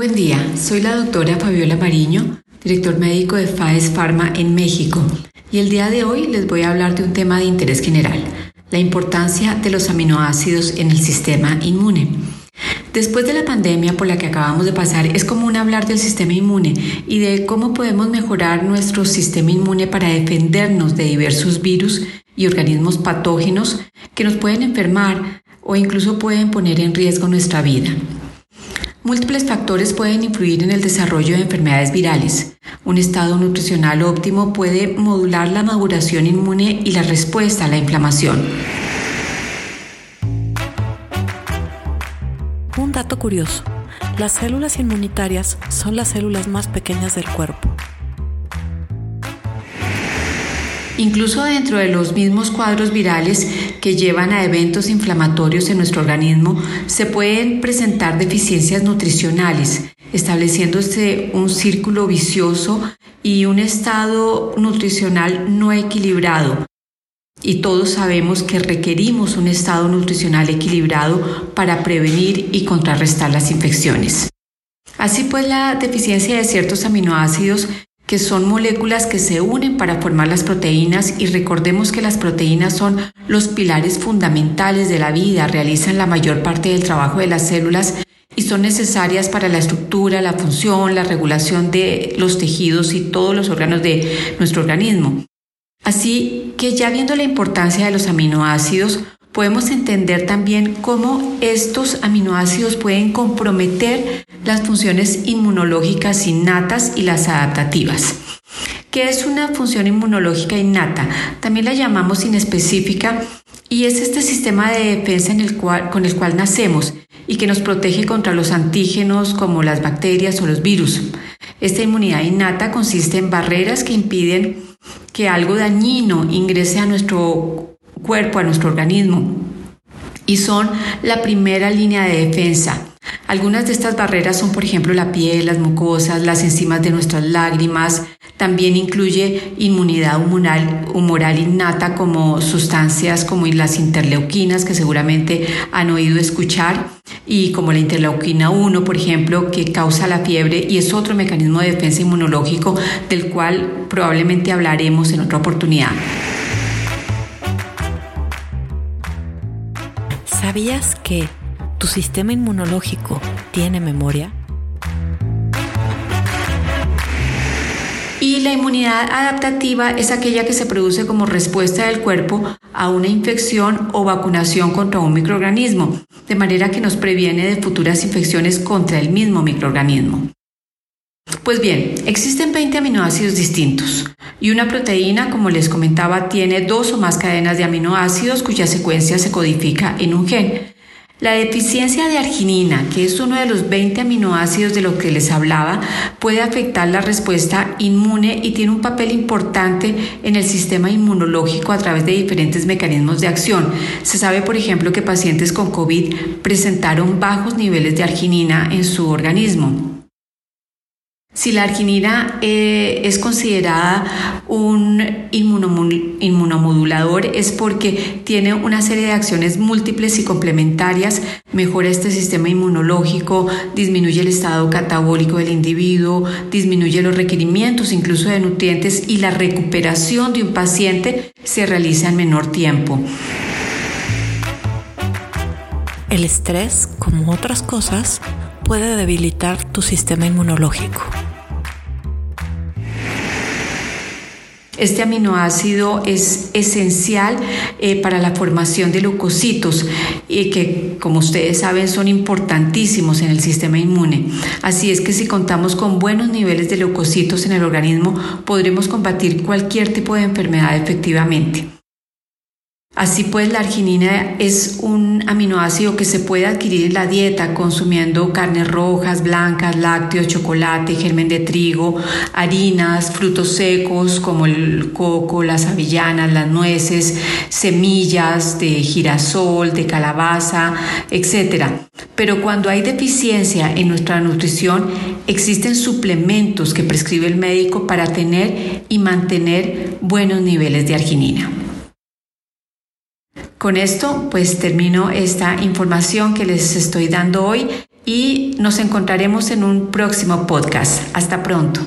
Buen día, soy la doctora Fabiola Mariño, director médico de FAES Pharma en México, y el día de hoy les voy a hablar de un tema de interés general, la importancia de los aminoácidos en el sistema inmune. Después de la pandemia por la que acabamos de pasar, es común hablar del sistema inmune y de cómo podemos mejorar nuestro sistema inmune para defendernos de diversos virus y organismos patógenos que nos pueden enfermar o incluso pueden poner en riesgo nuestra vida. Múltiples factores pueden influir en el desarrollo de enfermedades virales. Un estado nutricional óptimo puede modular la maduración inmune y la respuesta a la inflamación. Un dato curioso. Las células inmunitarias son las células más pequeñas del cuerpo. Incluso dentro de los mismos cuadros virales que llevan a eventos inflamatorios en nuestro organismo, se pueden presentar deficiencias nutricionales, estableciéndose un círculo vicioso y un estado nutricional no equilibrado. Y todos sabemos que requerimos un estado nutricional equilibrado para prevenir y contrarrestar las infecciones. Así pues, la deficiencia de ciertos aminoácidos que son moléculas que se unen para formar las proteínas y recordemos que las proteínas son los pilares fundamentales de la vida, realizan la mayor parte del trabajo de las células y son necesarias para la estructura, la función, la regulación de los tejidos y todos los órganos de nuestro organismo. Así que ya viendo la importancia de los aminoácidos, podemos entender también cómo estos aminoácidos pueden comprometer las funciones inmunológicas innatas y las adaptativas. ¿Qué es una función inmunológica innata? También la llamamos inespecífica y es este sistema de defensa en con el cual nacemos y que nos protege contra los antígenos como las bacterias o los virus. Esta inmunidad innata consiste en barreras que impiden que algo dañino ingrese a nuestro cuerpo, a nuestro organismo, y son la primera línea de defensa. Algunas de estas barreras son, por ejemplo, la piel, las mucosas, las enzimas de nuestras lágrimas. También incluye inmunidad humoral, humoral innata como sustancias como las interleuquinas que seguramente han oído escuchar y como la interleuquina 1, por ejemplo, que causa la fiebre y es otro mecanismo de defensa inmunológico del cual probablemente hablaremos en otra oportunidad. ¿Sabías que tu sistema inmunológico tiene memoria? Y la inmunidad adaptativa es aquella que se produce como respuesta del cuerpo a una infección o vacunación contra un microorganismo, de manera que nos previene de futuras infecciones contra el mismo microorganismo. Pues bien, existen 20 aminoácidos distintos y una proteína, como les comentaba, tiene dos o más cadenas de aminoácidos cuya secuencia se codifica en un gen. La deficiencia de arginina, que es uno de los 20 aminoácidos de lo que les hablaba, puede afectar la respuesta inmune y tiene un papel importante en el sistema inmunológico a través de diferentes mecanismos de acción. Se sabe, por ejemplo, que pacientes con COVID presentaron bajos niveles de arginina en su organismo. Si la arginina eh, es considerada un inmunomodulador es porque tiene una serie de acciones múltiples y complementarias, mejora este sistema inmunológico, disminuye el estado catabólico del individuo, disminuye los requerimientos incluso de nutrientes y la recuperación de un paciente se realiza en menor tiempo. El estrés, como otras cosas, puede debilitar tu sistema inmunológico. Este aminoácido es esencial eh, para la formación de leucocitos y que, como ustedes saben, son importantísimos en el sistema inmune. Así es que si contamos con buenos niveles de leucocitos en el organismo, podremos combatir cualquier tipo de enfermedad efectivamente. Así pues, la arginina es un aminoácido que se puede adquirir en la dieta consumiendo carnes rojas, blancas, lácteos, chocolate, germen de trigo, harinas, frutos secos como el coco, las avellanas, las nueces, semillas de girasol, de calabaza, etc. Pero cuando hay deficiencia en nuestra nutrición, existen suplementos que prescribe el médico para tener y mantener buenos niveles de arginina. Con esto pues termino esta información que les estoy dando hoy y nos encontraremos en un próximo podcast. Hasta pronto.